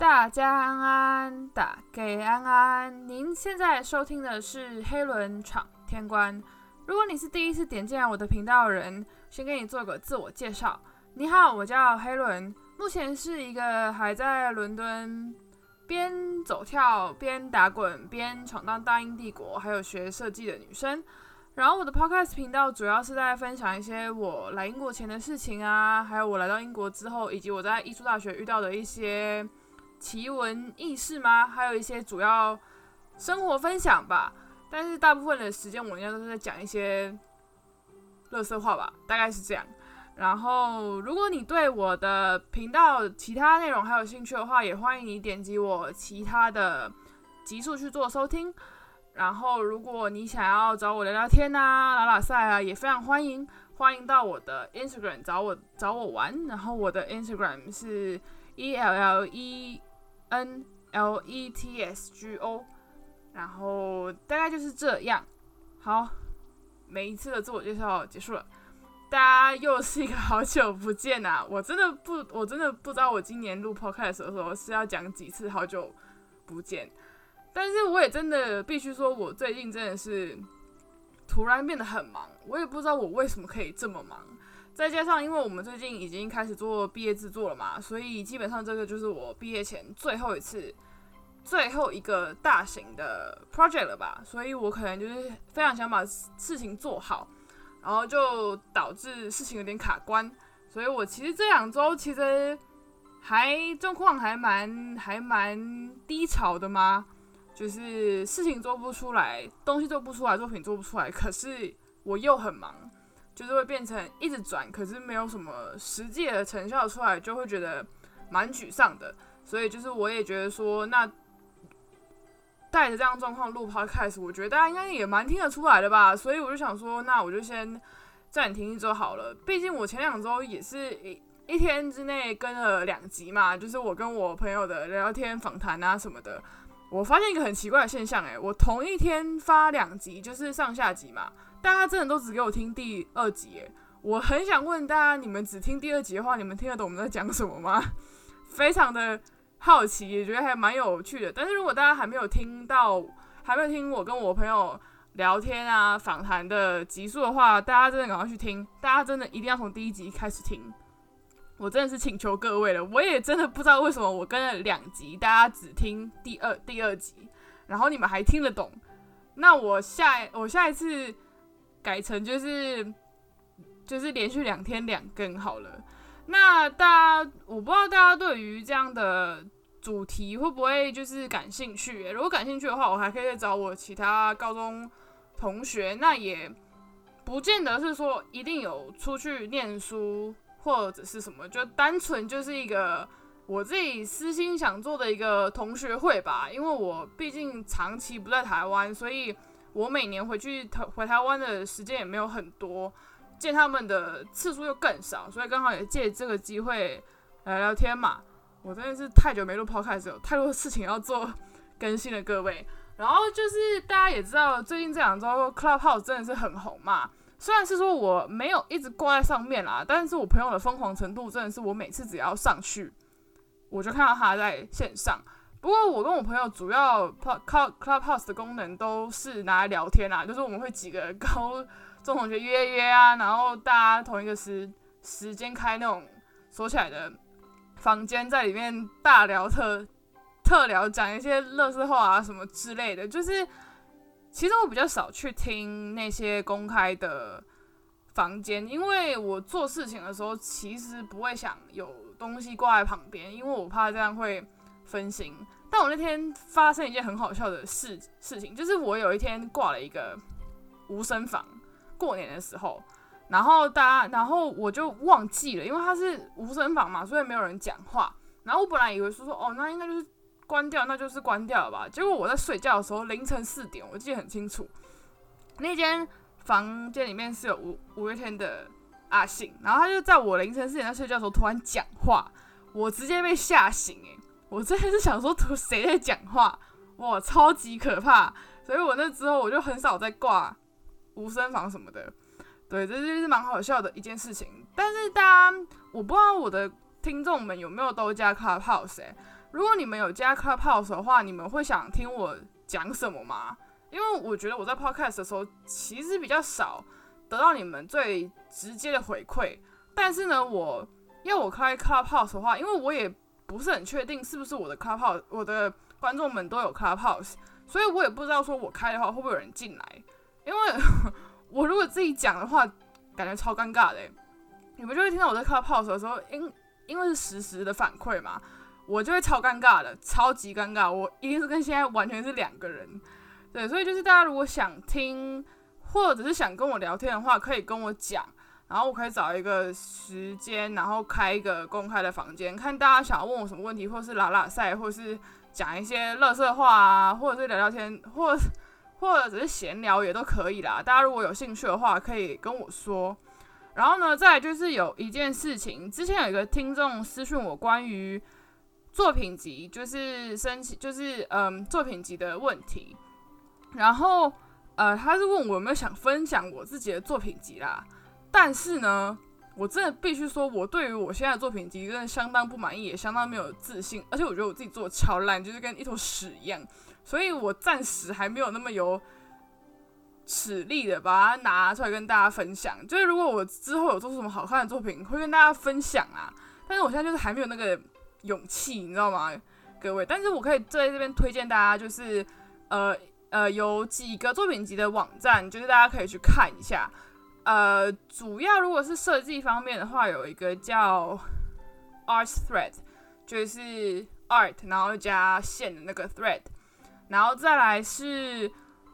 大家安安，打给安安。您现在收听的是黑轮闯天关。如果你是第一次点进来我的频道的人，先给你做个自我介绍。你好，我叫黑轮，目前是一个还在伦敦边走跳边打滚边闯荡大英帝国，还有学设计的女生。然后我的 podcast 频道主要是在分享一些我来英国前的事情啊，还有我来到英国之后，以及我在艺术大学遇到的一些。奇闻异事吗？还有一些主要生活分享吧。但是大部分的时间我应该都是在讲一些乐色话吧，大概是这样。然后，如果你对我的频道其他内容还有兴趣的话，也欢迎你点击我其他的集数去做收听。然后，如果你想要找我聊聊天啊、拉拉赛啊，也非常欢迎。欢迎到我的 Instagram 找我找我玩。然后我的 Instagram 是 E L L E。N L E T S G O，然后大概就是这样。好，每一次的自我介绍结束了，大家又是一个好久不见呐！我真的不，我真的不知道我今年录 Podcast 的时候是要讲几次好久不见。但是我也真的必须说，我最近真的是突然变得很忙，我也不知道我为什么可以这么忙。再加上，因为我们最近已经开始做毕业制作了嘛，所以基本上这个就是我毕业前最后一次、最后一个大型的 project 了吧。所以我可能就是非常想把事情做好，然后就导致事情有点卡关。所以我其实这两周其实还状况还蛮还蛮低潮的嘛，就是事情做不出来，东西做不出来，作品做不出来，可是我又很忙。就是会变成一直转，可是没有什么实际的成效出来，就会觉得蛮沮丧的。所以就是我也觉得说，那带着这样状况录 podcast，我觉得大家应该也蛮听得出来的吧。所以我就想说，那我就先暂停一周好了。毕竟我前两周也是一一天之内跟了两集嘛，就是我跟我朋友的聊天访谈啊什么的。我发现一个很奇怪的现象，诶，我同一天发两集，就是上下集嘛。大家真的都只给我听第二集，我很想问大家，你们只听第二集的话，你们听得懂我们在讲什么吗？非常的好奇，也觉得还蛮有趣的。但是如果大家还没有听到，还没有听我跟我朋友聊天啊、访谈的集数的话，大家真的赶快去听，大家真的一定要从第一集开始听。我真的是请求各位了，我也真的不知道为什么我跟了两集，大家只听第二第二集，然后你们还听得懂。那我下我下一次。改成就是就是连续两天两更好了。那大家我不知道大家对于这样的主题会不会就是感兴趣？如果感兴趣的话，我还可以再找我其他高中同学。那也不见得是说一定有出去念书或者是什么，就单纯就是一个我自己私心想做的一个同学会吧。因为我毕竟长期不在台湾，所以。我每年回去台回台湾的时间也没有很多，见他们的次数又更少，所以刚好也借这个机会聊聊天嘛。我真的是太久没录 podcast，有太多事情要做更新了，各位。然后就是大家也知道，最近这两周 Clubhouse 真的是很红嘛。虽然是说我没有一直挂在上面啦，但是我朋友的疯狂程度真的是我每次只要上去，我就看到他在线上。不过我跟我朋友主要靠 Clubhouse 的功能都是拿来聊天啊，就是我们会几个高中同学约约啊，然后大家同一个时时间开那种锁起来的房间，在里面大聊特特聊，讲一些乐事话啊什么之类的。就是其实我比较少去听那些公开的房间，因为我做事情的时候其实不会想有东西挂在旁边，因为我怕这样会。分心，但我那天发生一件很好笑的事事情，就是我有一天挂了一个无声房，过年的时候，然后大家，然后我就忘记了，因为它是无声房嘛，所以没有人讲话。然后我本来以为说说，哦，那应该就是关掉，那就是关掉了吧。结果我在睡觉的时候，凌晨四点，我记得很清楚，那间房间里面是有五五月天的阿信，然后他就在我凌晨四点在睡觉的时候突然讲话，我直接被吓醒，诶。我真的是想说，图谁在讲话？哇，超级可怕！所以我那之后我就很少再挂无声房什么的。对，这就是蛮好笑的一件事情。但是大家，我不知道我的听众们有没有都加 Clubhouse？如果你们有加 Clubhouse 的话，你们会想听我讲什么吗？因为我觉得我在 Podcast 的时候其实比较少得到你们最直接的回馈，但是呢，我要我开 Clubhouse 的话，因为我也不是很确定是不是我的 Clubhouse，我的观众们都有 Clubhouse，所以我也不知道说我开的话会不会有人进来，因为 我如果自己讲的话，感觉超尴尬的。你们就会听到我在 Clubhouse 的时候，因因为是实时的反馈嘛，我就会超尴尬的，超级尴尬，我一定是跟现在完全是两个人。对，所以就是大家如果想听，或者是想跟我聊天的话，可以跟我讲，然后我可以找一个时间，然后开一个公开的房间，看大家想要问我什么问题，或是拉拉赛，或是讲一些乐色话啊，或者是聊聊天，或或者只是闲聊也都可以啦。大家如果有兴趣的话，可以跟我说。然后呢，再就是有一件事情，之前有一个听众私讯我关于作品集，就是申请，就是嗯作品集的问题。然后，呃，他是问我有没有想分享我自己的作品集啦。但是呢，我真的必须说，我对于我现在的作品集真的相当不满意，也相当没有自信，而且我觉得我自己做的超烂，就是跟一坨屎一样。所以我暂时还没有那么有实力的把它拿出来跟大家分享。就是如果我之后有做出什么好看的作品，会跟大家分享啊。但是我现在就是还没有那个勇气，你知道吗，各位？但是我可以在这边推荐大家，就是呃。呃，有几个作品集的网站，就是大家可以去看一下。呃，主要如果是设计方面的话，有一个叫 Art Thread，就是 Art，然后加线的那个 Thread。然后再来是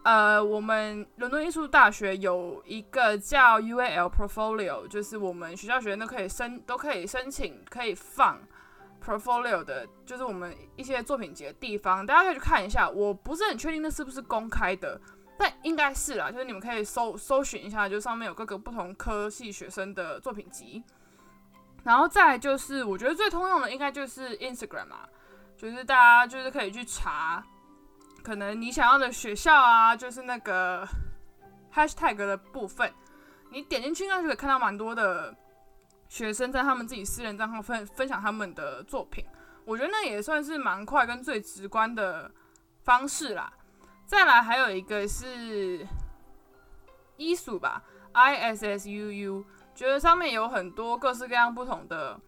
呃，我们伦敦艺术大学有一个叫 UAL Portfolio，就是我们学校学生都可以申，都可以申请，可以放。portfolio 的，就是我们一些作品集的地方，大家可以去看一下。我不是很确定那是不是公开的，但应该是啦。就是你们可以搜搜寻一下，就上面有各个不同科系学生的作品集。然后再就是，我觉得最通用的应该就是 Instagram 啊，就是大家就是可以去查，可能你想要的学校啊，就是那个 hashtag 的部分，你点进去应该就可以看到蛮多的。学生在他们自己私人账号分分享他们的作品，我觉得那也算是蛮快跟最直观的方式啦。再来还有一个是艺术吧，I S S U U，觉得上面有很多各式各样不同的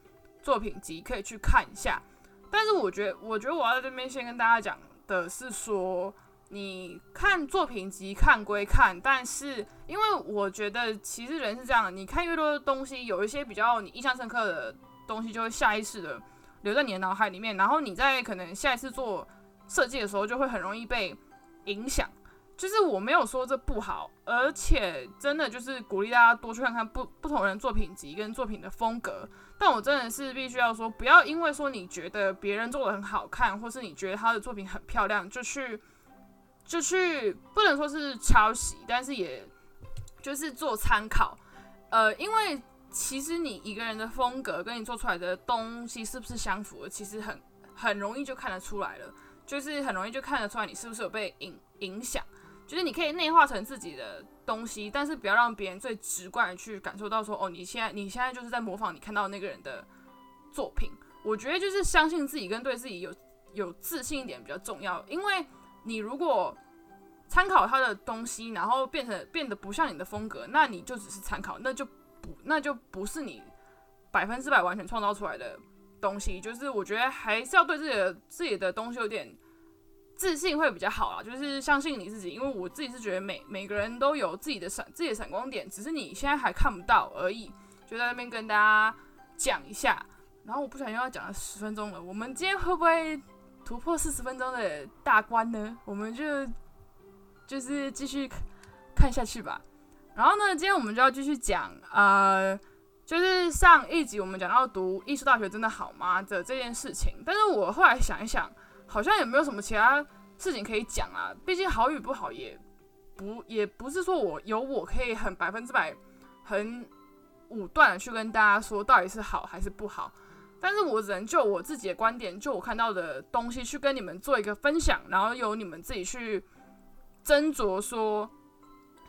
作品集可以去看一下。但是我觉得，我觉得我要在这边先跟大家讲的是说。你看作品集看归看，但是因为我觉得其实人是这样的，你看越多的东西，有一些比较你印象深刻的东西，就会下意识的留在你的脑海里面，然后你在可能下一次做设计的时候，就会很容易被影响。就是我没有说这不好，而且真的就是鼓励大家多去看看不不同人作品集跟作品的风格。但我真的是必须要说，不要因为说你觉得别人做的很好看，或是你觉得他的作品很漂亮，就去。就去不能说是抄袭，但是也就是做参考，呃，因为其实你一个人的风格跟你做出来的东西是不是相符，其实很很容易就看得出来了，就是很容易就看得出来你是不是有被影影响，就是你可以内化成自己的东西，但是不要让别人最直观的去感受到说，哦，你现在你现在就是在模仿你看到那个人的作品，我觉得就是相信自己跟对自己有有自信一点比较重要，因为。你如果参考他的东西，然后变成变得不像你的风格，那你就只是参考，那就不那就不是你百分之百完全创造出来的东西。就是我觉得还是要对自己的自己的东西有点自信会比较好啊，就是相信你自己。因为我自己是觉得每每个人都有自己的闪自己的闪光点，只是你现在还看不到而已。就在那边跟大家讲一下，然后我不小心又要讲了十分钟了，我们今天会不会？突破四十分钟的大关呢，我们就就是继续看下去吧。然后呢，今天我们就要继续讲，呃，就是上一集我们讲到读艺术大学真的好吗的这件事情。但是我后来想一想，好像也没有什么其他事情可以讲啊。毕竟好与不好，也不也不是说我有我可以很百分之百很武断的去跟大家说到底是好还是不好。但是我只能就我自己的观点，就我看到的东西去跟你们做一个分享，然后由你们自己去斟酌说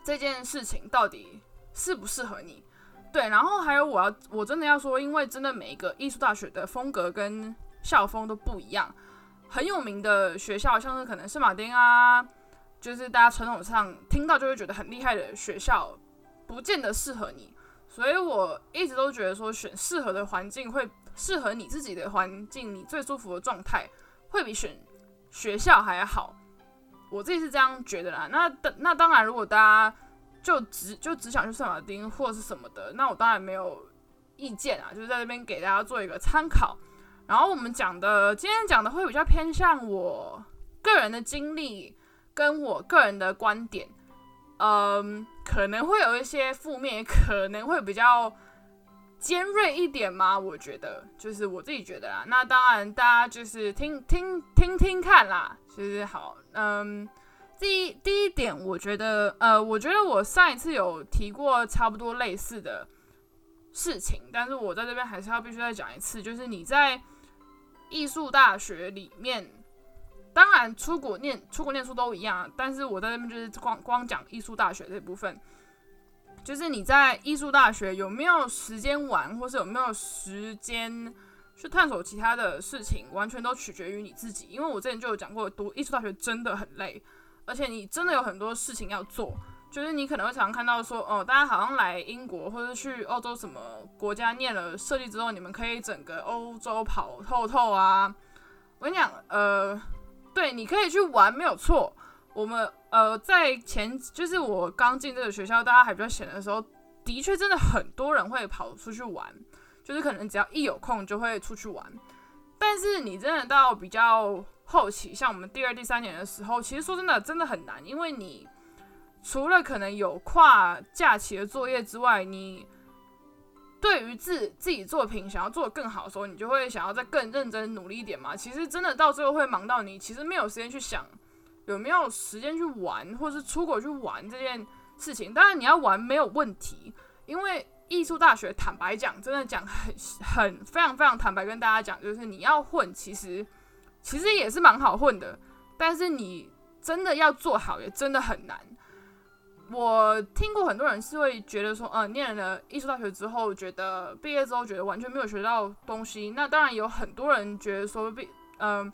这件事情到底适不适合你。对，然后还有我要我真的要说，因为真的每一个艺术大学的风格跟校风都不一样。很有名的学校，像是可能圣马丁啊，就是大家传统上听到就会觉得很厉害的学校，不见得适合你。所以我一直都觉得说，选适合的环境会适合你自己的环境，你最舒服的状态，会比选学校还好。我自己是这样觉得啦。那那当然，如果大家就只就只想去圣马丁或是什么的，那我当然没有意见啊，就是在这边给大家做一个参考。然后我们讲的今天讲的会比较偏向我个人的经历跟我个人的观点，嗯，可能会有一些负面，可能会比较尖锐一点嘛。我觉得就是我自己觉得啦。那当然大家就是听听听听看啦，其实好，嗯。第一第一点，我觉得，呃，我觉得我上一次有提过差不多类似的事情，但是我在这边还是要必须再讲一次，就是你在艺术大学里面，当然出国念出国念书都一样，但是我在这边就是光光讲艺术大学这部分，就是你在艺术大学有没有时间玩，或是有没有时间去探索其他的事情，完全都取决于你自己。因为我之前就有讲过，读艺术大学真的很累。而且你真的有很多事情要做，就是你可能会常看到说，哦，大家好像来英国或者去欧洲什么国家念了设计之后，你们可以整个欧洲跑透透啊。我跟你讲，呃，对，你可以去玩没有错。我们呃在前就是我刚进这个学校，大家还比较闲的时候，的确真的很多人会跑出去玩，就是可能只要一有空就会出去玩。但是你真的到比较。后期像我们第二、第三年的时候，其实说真的，真的很难，因为你除了可能有跨假期的作业之外，你对于自自己作品想要做的更好的时候，你就会想要再更认真努力一点嘛。其实真的到最后会忙到你，其实没有时间去想有没有时间去玩，或是出国去玩这件事情。当然你要玩没有问题，因为艺术大学坦白讲，真的讲很很非常非常坦白跟大家讲，就是你要混，其实。其实也是蛮好混的，但是你真的要做好，也真的很难。我听过很多人是会觉得说，呃，念了艺术大学之后，觉得毕业之后觉得完全没有学到东西。那当然有很多人觉得说，毕嗯，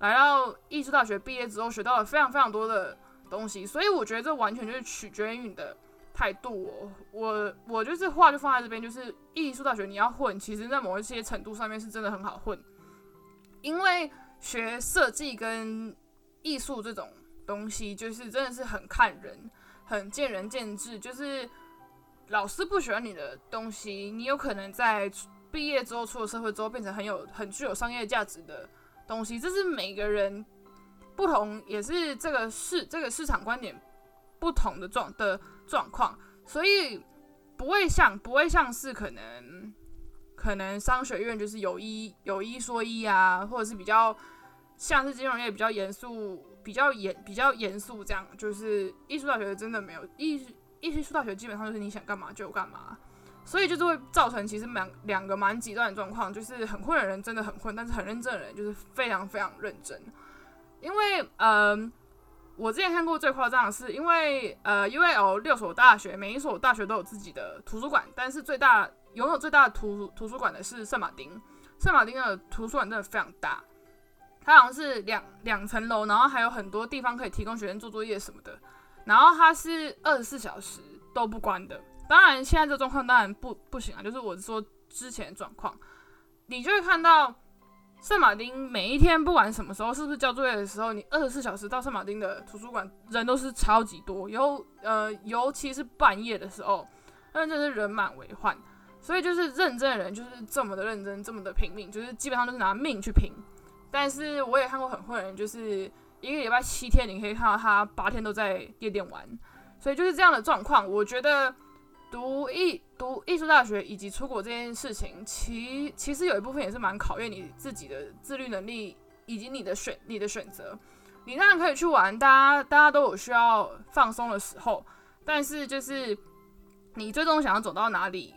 来到艺术大学毕业之后，学到了非常非常多的东西。所以我觉得这完全就是取决于你的态度。我我就是话就放在这边，就是艺术大学你要混，其实在某一些程度上面是真的很好混，因为。学设计跟艺术这种东西，就是真的是很看人，很见仁见智。就是老师不喜欢你的东西，你有可能在毕业之后出了社会之后，变成很有很具有商业价值的东西。这是每个人不同，也是这个市这个市场观点不同的状的状况，所以不会像不会像是可能。可能商学院就是有一有一说一啊，或者是比较像是金融业比较严肃、比较严、比较严肃这样。就是艺术大学真的没有艺艺术大学基本上就是你想干嘛就干嘛，所以就是会造成其实两两个蛮极端的状况，就是很混的人真的很混，但是很认真的人就是非常非常认真。因为嗯，我之前看过最夸张的是，因为呃 U L 六所大学，每一所大学都有自己的图书馆，但是最大。拥有最大的图图书馆的是圣马丁，圣马丁的图书馆真的非常大，它好像是两两层楼，然后还有很多地方可以提供学生做作业什么的，然后它是二十四小时都不关的。当然现在这状况当然不不行啊，就是我说之前状况，你就会看到圣马丁每一天不管什么时候是不是交作业的时候，你二十四小时到圣马丁的图书馆人都是超级多，尤呃尤其是半夜的时候，那真是人满为患。所以就是认真的人就是这么的认真，这么的拼命，就是基本上都是拿命去拼。但是我也看过很混人，就是一个礼拜七天，你可以看到他八天都在夜店玩。所以就是这样的状况。我觉得读艺读艺术大学以及出国这件事情，其其实有一部分也是蛮考验你自己的自律能力以及你的选你的选择。你当然可以去玩，大家大家都有需要放松的时候，但是就是你最终想要走到哪里？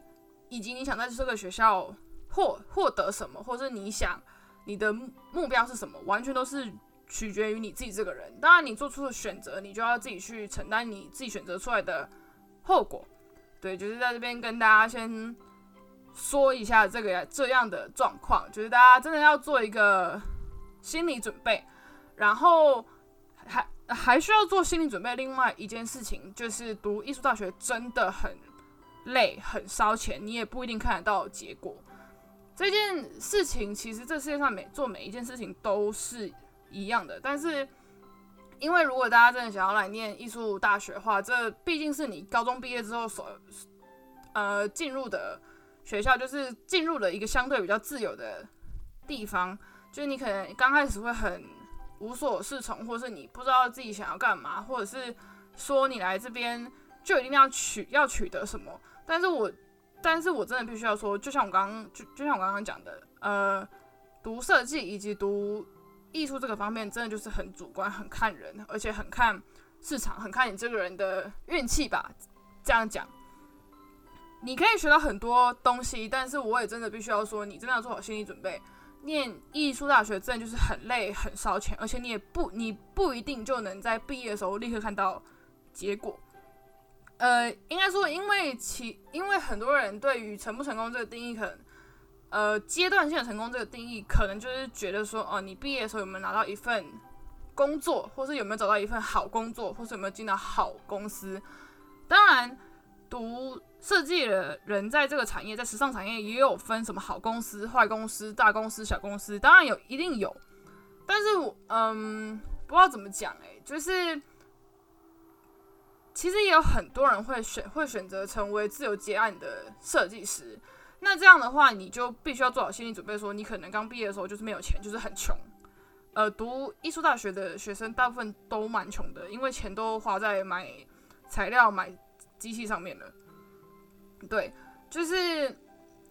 以及你想在这个学校获获得什么，或者你想你的目标是什么，完全都是取决于你自己这个人。当然，你做出的选择，你就要自己去承担你自己选择出来的后果。对，就是在这边跟大家先说一下这个这样的状况，就是大家真的要做一个心理准备，然后还还需要做心理准备。另外一件事情就是读艺术大学真的很累，很烧钱，你也不一定看得到结果。这件事情其实这世界上每做每一件事情都是一样的，但是因为如果大家真的想要来念艺术大学的话，这毕竟是你高中毕业之后所呃进入的学校，就是进入了一个相对比较自由的地方，就是你可能刚开始会很无所适从，或是你不知道自己想要干嘛，或者是说你来这边就一定要取要取得什么，但是我。但是我真的必须要说，就像我刚刚就就像我刚刚讲的，呃，读设计以及读艺术这个方面，真的就是很主观，很看人，而且很看市场，很看你这个人的运气吧。这样讲，你可以学到很多东西，但是我也真的必须要说，你真的要做好心理准备。念艺术大学真的就是很累、很烧钱，而且你也不你不一定就能在毕业的时候立刻看到结果。呃，应该说，因为其因为很多人对于成不成功这个定义，可能呃阶段性的成功这个定义，可能就是觉得说，哦，你毕业的时候有没有拿到一份工作，或是有没有找到一份好工作，或是有没有进到好公司。当然，读设计的人在这个产业，在时尚产业也有分什么好公司、坏公司、大公司、小公司，当然有一定有。但是我嗯，不知道怎么讲，诶，就是。其实也有很多人会选会选择成为自由接案的设计师，那这样的话，你就必须要做好心理准备，说你可能刚毕业的时候就是没有钱，就是很穷。呃，读艺术大学的学生大部分都蛮穷的，因为钱都花在买材料、买机器上面了。对，就是，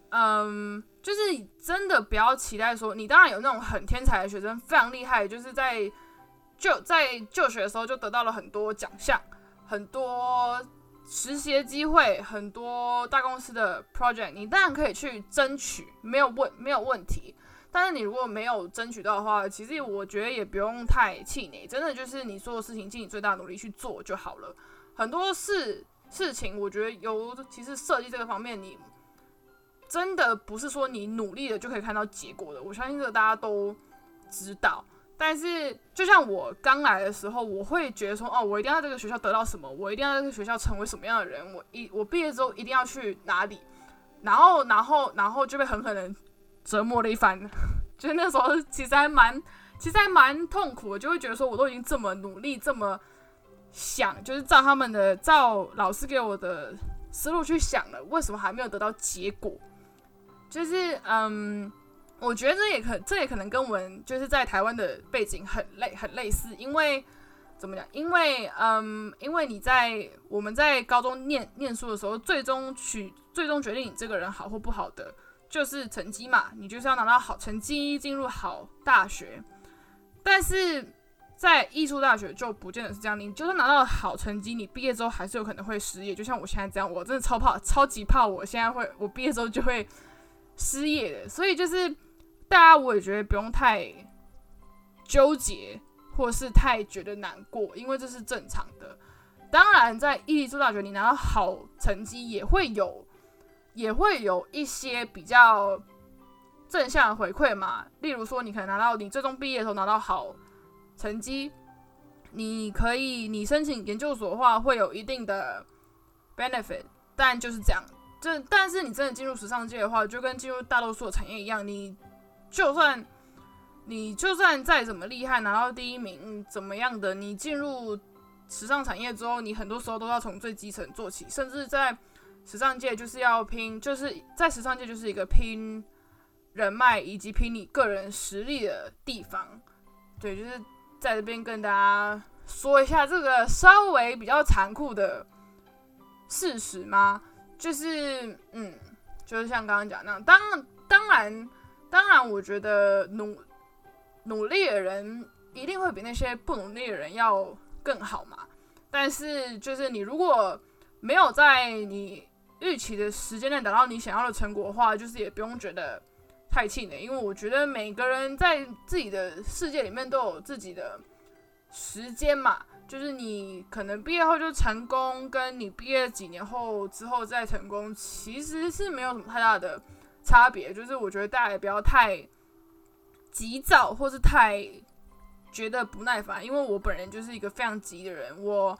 嗯，就是真的不要期待说，你当然有那种很天才的学生，非常厉害，就是在就在就学的时候就得到了很多奖项。很多实习机会，很多大公司的 project，你当然可以去争取，没有问没有问题。但是你如果没有争取到的话，其实我觉得也不用太气馁，真的就是你做的事情尽你最大努力去做就好了。很多事事情，我觉得尤其是设计这个方面，你真的不是说你努力了就可以看到结果的。我相信这个大家都知道。但是，就像我刚来的时候，我会觉得说，哦，我一定要在这个学校得到什么，我一定要在这个学校成为什么样的人，我一我毕业之后一定要去哪里，然后，然后，然后就被狠狠的折磨了一番。就是那时候其实还蛮，其实还蛮痛苦的，就会觉得说，我都已经这么努力，这么想，就是照他们的，照老师给我的思路去想了，为什么还没有得到结果？就是，嗯。我觉得这也可，这也可能跟我们就是在台湾的背景很类很类似，因为怎么讲？因为嗯，因为你在我们在高中念念书的时候，最终取最终决定你这个人好或不好的就是成绩嘛，你就是要拿到好成绩进入好大学。但是在艺术大学就不见得是这样，你就算拿到好成绩，你毕业之后还是有可能会失业。就像我现在这样，我真的超怕，超级怕，我现在会我毕业之后就会失业的。所以就是。大家我也觉得不用太纠结，或是太觉得难过，因为这是正常的。当然，在艺术大学你拿到好成绩，也会有也会有一些比较正向的回馈嘛。例如说，你可能拿到你最终毕业的时候拿到好成绩，你可以你申请研究所的话，会有一定的 benefit。但就是这样，这但是你真的进入时尚界的话，就跟进入大多数的产业一样，你。就算你就算再怎么厉害，拿到第一名怎么样的，你进入时尚产业之后，你很多时候都要从最基层做起，甚至在时尚界就是要拼，就是在时尚界就是一个拼人脉以及拼你个人实力的地方。对，就是在这边跟大家说一下这个稍微比较残酷的事实吗？就是嗯，就是像刚刚讲那样，当当然。当然，我觉得努努力的人一定会比那些不努力的人要更好嘛。但是，就是你如果没有在你预期的时间内达到你想要的成果的话，就是也不用觉得太气馁，因为我觉得每个人在自己的世界里面都有自己的时间嘛。就是你可能毕业后就成功，跟你毕业几年后之后再成功，其实是没有什么太大的差别，就是我觉得大家也不要太急躁，或是太觉得不耐烦，因为我本人就是一个非常急的人。我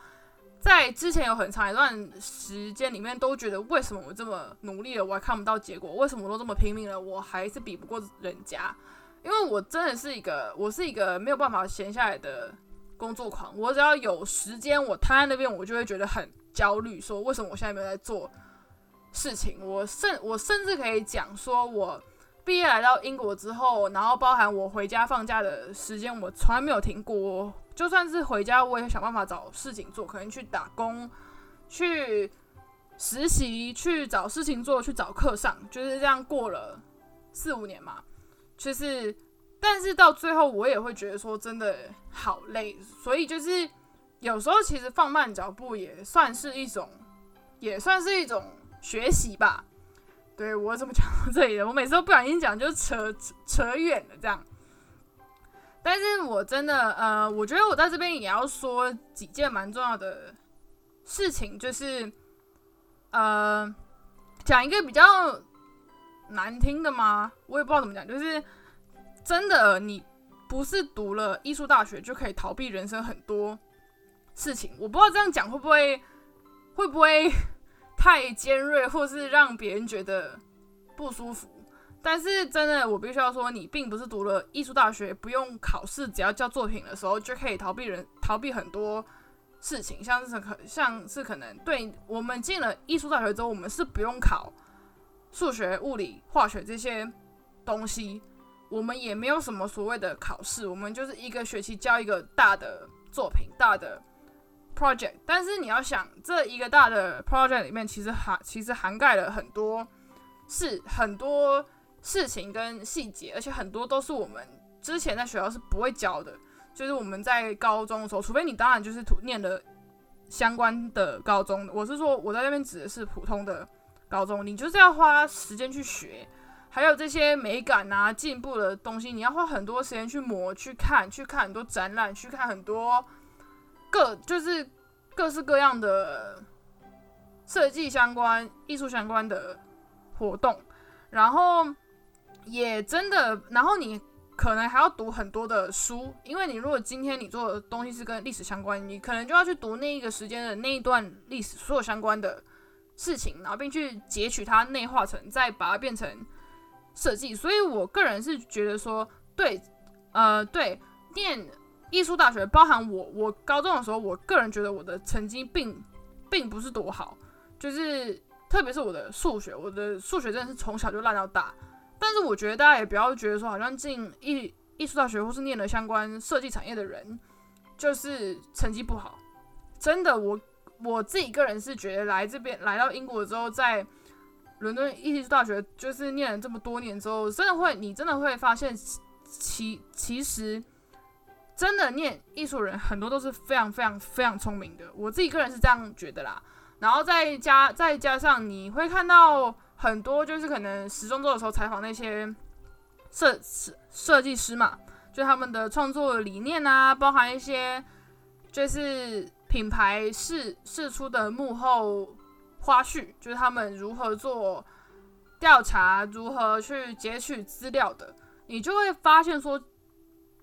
在之前有很长一段时间里面都觉得，为什么我这么努力了，我还看不到结果？为什么我都这么拼命了，我还是比不过人家？因为我真的是一个，我是一个没有办法闲下来的工作狂。我只要有时间，我瘫在那边，我就会觉得很焦虑，说为什么我现在没有在做事情？我甚我甚至可以讲说，我毕业来到英国之后，然后包含我回家放假的时间，我从来没有停过。就算是回家，我也想办法找事情做，可能去打工、去实习、去找事情做、去找课上，就是这样过了四五年嘛。就是，但是到最后，我也会觉得说，真的好累。所以就是有时候，其实放慢脚步也算是一种，也算是一种学习吧。对我怎么讲到这里的？我每次都不小心讲，就扯扯远了这样。但是我真的，呃，我觉得我在这边也要说几件蛮重要的事情，就是，呃，讲一个比较。难听的吗？我也不知道怎么讲，就是真的，你不是读了艺术大学就可以逃避人生很多事情。我不知道这样讲会不会会不会太尖锐，或是让别人觉得不舒服。但是真的，我必须要说，你并不是读了艺术大学不用考试，只要交作品的时候就可以逃避人逃避很多事情，像是可像是可能对我们进了艺术大学之后，我们是不用考。数学、物理、化学这些东西，我们也没有什么所谓的考试，我们就是一个学期交一个大的作品、大的 project。但是你要想，这一个大的 project 里面，其实涵其实涵盖了很多事、很多事情跟细节，而且很多都是我们之前在学校是不会教的。就是我们在高中的时候，除非你当然就是读念的相关的高中，我是说我在那边指的是普通的。高中，你就是要花时间去学，还有这些美感啊、进步的东西，你要花很多时间去磨、去看、去看很多展览、去看很多各就是各式各样的设计相关、艺术相关的活动，然后也真的，然后你可能还要读很多的书，因为你如果今天你做的东西是跟历史相关，你可能就要去读那一个时间的那一段历史所有相关的。事情，然后并去截取它，内化成，再把它变成设计。所以我个人是觉得说，对，呃，对，念艺术大学，包含我，我高中的时候，我个人觉得我的成绩并并不是多好，就是特别是我的数学，我的数学真的是从小就烂到大。但是我觉得大家也不要觉得说，好像进艺艺术大学或是念了相关设计产业的人，就是成绩不好。真的，我。我自己个人是觉得来这边来到英国之后，在伦敦艺术大学就是念了这么多年之后，真的会你真的会发现，其其实真的念艺术人很多都是非常非常非常聪明的。我自己个人是这样觉得啦。然后再加再加上你会看到很多就是可能时装周的时候采访那些设设设计师嘛，就他们的创作理念啊，包含一些就是。品牌试试出的幕后花絮，就是他们如何做调查，如何去截取资料的，你就会发现说，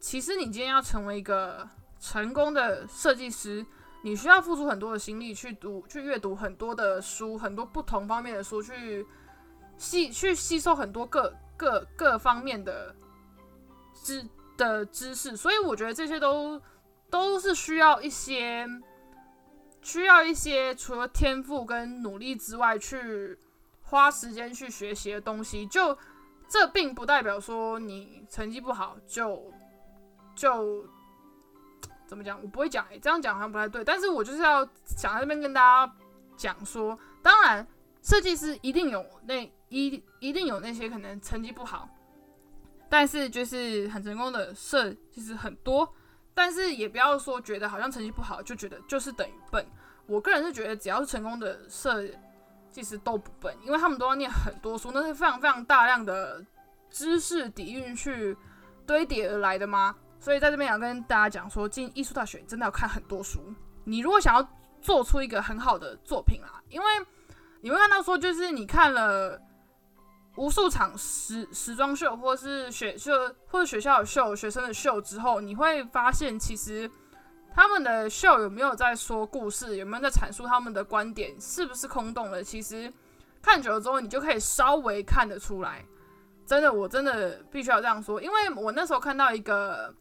其实你今天要成为一个成功的设计师，你需要付出很多的心力去读、去阅读很多的书，很多不同方面的书，去吸、去吸收很多各各各方面的知的知识。所以我觉得这些都都是需要一些。需要一些除了天赋跟努力之外，去花时间去学习的东西。就这并不代表说你成绩不好就就怎么讲？我不会讲，这样讲好像不太对。但是我就是要想在这边跟大家讲说，当然设计师一定有那一一定有那些可能成绩不好，但是就是很成功的设计师很多。但是也不要说觉得好像成绩不好就觉得就是等于笨。我个人是觉得只要是成功的设计师都不笨，因为他们都要念很多书，那是非常非常大量的知识底蕴去堆叠而来的吗？所以在这边想跟大家讲说，进艺术大学真的要看很多书。你如果想要做出一个很好的作品啦，因为你会看到说，就是你看了无数场时时装秀，或是学秀，或者学校的秀、学生的秀之后，你会发现，其实他们的秀有没有在说故事，有没有在阐述他们的观点，是不是空洞的？其实看久了之后，你就可以稍微看得出来。真的，我真的必须要这样说，因为我那时候看到一个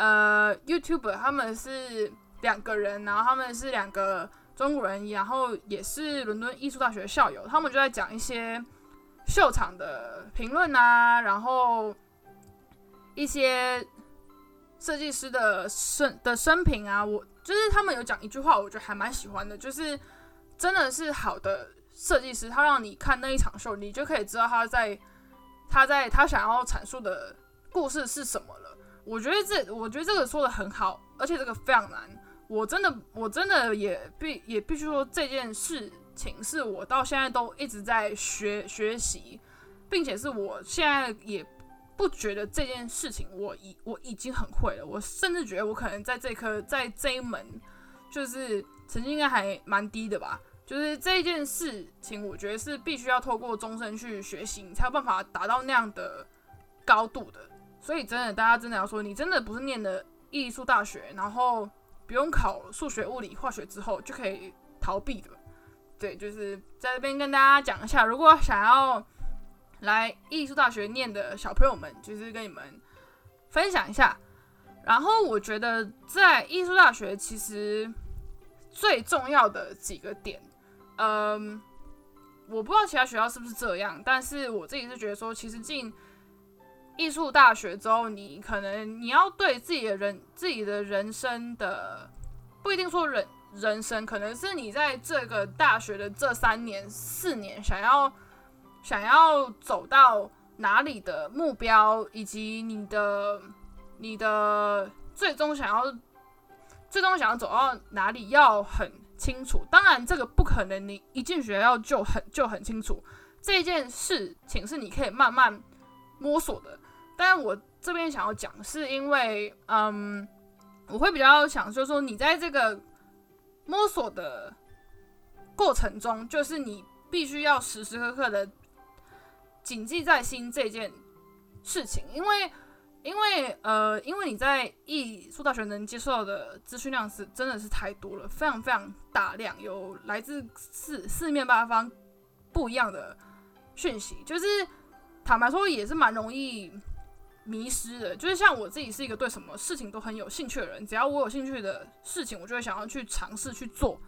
呃 YouTuber，他们是两个人，然后他们是两个中国人，然后也是伦敦艺术大学校友，他们就在讲一些。秀场的评论啊，然后一些设计师的生的生平啊，我就是他们有讲一句话，我觉得还蛮喜欢的，就是真的是好的设计师，他让你看那一场秀，你就可以知道他在他在他想要阐述的故事是什么了。我觉得这我觉得这个说的很好，而且这个非常难，我真的我真的也必也必须说这件事。情是我到现在都一直在学学习，并且是我现在也不觉得这件事情我已我已经很会了。我甚至觉得我可能在这科在这一门就是成绩应该还蛮低的吧。就是这件事情，我觉得是必须要透过终身去学习，你才有办法达到那样的高度的。所以真的，大家真的要说，你真的不是念的艺术大学，然后不用考数学、物理、化学之后就可以逃避的。对，就是在这边跟大家讲一下，如果想要来艺术大学念的小朋友们，就是跟你们分享一下。然后我觉得在艺术大学其实最重要的几个点，嗯，我不知道其他学校是不是这样，但是我自己是觉得说，其实进艺术大学之后，你可能你要对自己的人、自己的人生的不一定说人。人生可能是你在这个大学的这三年、四年，想要想要走到哪里的目标，以及你的你的最终想要最终想要走到哪里，要很清楚。当然，这个不可能，你一进学校就很就很清楚。这件事情是你可以慢慢摸索的。但是我这边想要讲，是因为嗯，我会比较想就是说你在这个。摸索的过程中，就是你必须要时时刻刻的谨记在心这件事情，因为，因为，呃，因为你在艺术大学能接受的资讯量是真的是太多了，非常非常大量，有来自四四面八方不一样的讯息，就是坦白说也是蛮容易。迷失的，就是像我自己是一个对什么事情都很有兴趣的人，只要我有兴趣的事情，我就会想要去尝试去做。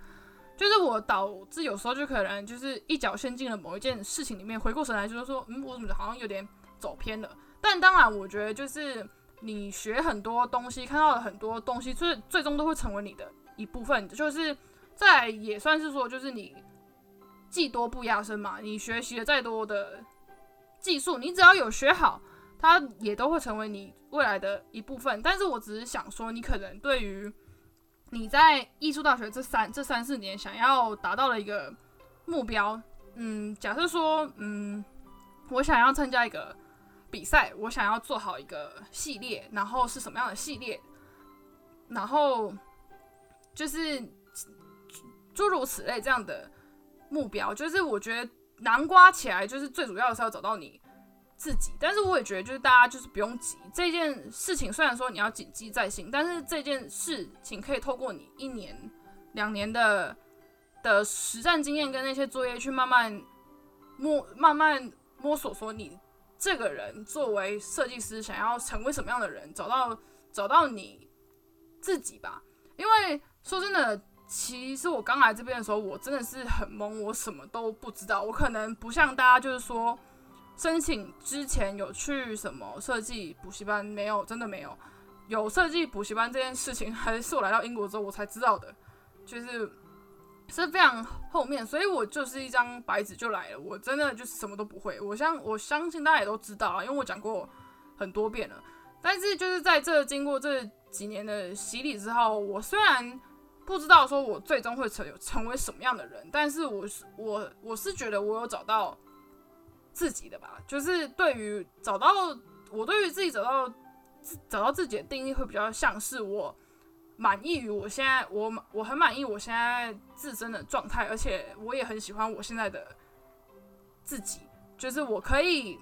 就是我导致有时候就可能就是一脚陷进了某一件事情里面，回过神来就是说，嗯，我怎么好像有点走偏了。但当然，我觉得就是你学很多东西，看到了很多东西，最最终都会成为你的一部分。就是在也算是说，就是你技多不压身嘛。你学习了再多的技术，你只要有学好。它也都会成为你未来的一部分，但是我只是想说，你可能对于你在艺术大学这三这三四年想要达到的一个目标，嗯，假设说，嗯，我想要参加一个比赛，我想要做好一个系列，然后是什么样的系列，然后就是诸如此类这样的目标，就是我觉得南瓜起来，就是最主要的是要找到你。自己，但是我也觉得，就是大家就是不用急这件事情。虽然说你要谨记在心，但是这件事情可以透过你一年、两年的的实战经验跟那些作业去慢慢摸、慢慢摸索，说你这个人作为设计师想要成为什么样的人，找到找到你自己吧。因为说真的，其实我刚来这边的时候，我真的是很懵，我什么都不知道。我可能不像大家，就是说。申请之前有去什么设计补习班没有？真的没有。有设计补习班这件事情，还是我来到英国之后我才知道的，就是是非常后面，所以我就是一张白纸就来了。我真的就是什么都不会。我相我相信大家也都知道啊，因为我讲过很多遍了。但是就是在这经过这几年的洗礼之后，我虽然不知道说我最终会成成为什么样的人，但是我是我我是觉得我有找到。自己的吧，就是对于找到我对于自己找到找到自己的定义会比较像是我满意于我现在我我很满意我现在自身的状态，而且我也很喜欢我现在的自己，就是我可以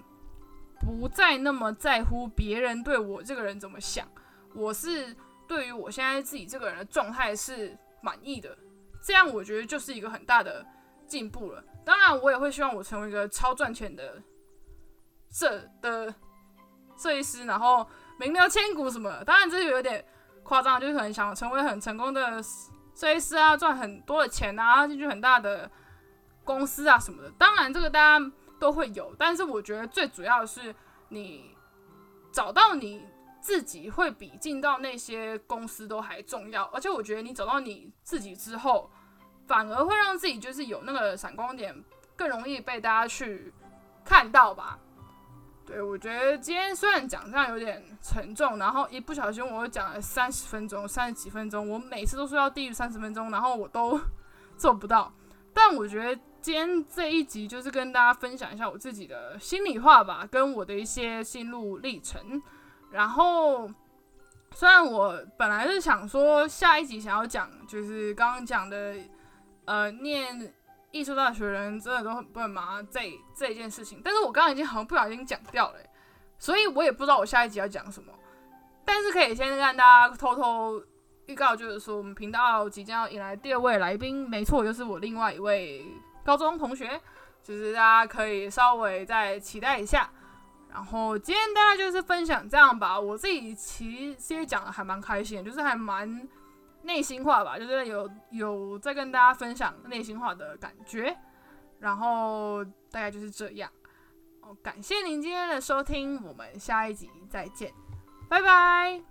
不再那么在乎别人对我这个人怎么想，我是对于我现在自己这个人的状态是满意的，这样我觉得就是一个很大的进步了。当然，我也会希望我成为一个超赚钱的设的设计师，然后名留千古什么。当然，这就有点夸张，就是可能想成为很成功的设计师啊，赚很多的钱啊，进去很大的公司啊什么的。当然，这个大家。都会有，但是我觉得最主要的是你找到你自己会比进到那些公司都还重要，而且我觉得你找到你自己之后，反而会让自己就是有那个闪光点，更容易被大家去看到吧。对我觉得今天虽然讲这样有点沉重，然后一不小心我又讲了三十分钟、三十几分钟，我每次都说要低于三十分钟，然后我都 做不到，但我觉得。今天这一集就是跟大家分享一下我自己的心里话吧，跟我的一些心路历程。然后，虽然我本来是想说下一集想要讲，就是刚刚讲的，呃，念艺术大学的人真的都很笨吗？这这一件事情，但是我刚刚已经好像不小心讲掉了，所以我也不知道我下一集要讲什么。但是可以先让大家偷偷预告，就是说我们频道即将要迎来第二位来宾，没错，就是我另外一位。高中同学，就是大家可以稍微再期待一下。然后今天大家就是分享这样吧，我自己其实讲的还蛮开心，就是还蛮内心话吧，就是有有在跟大家分享内心话的感觉。然后大概就是这样。哦，感谢您今天的收听，我们下一集再见，拜拜。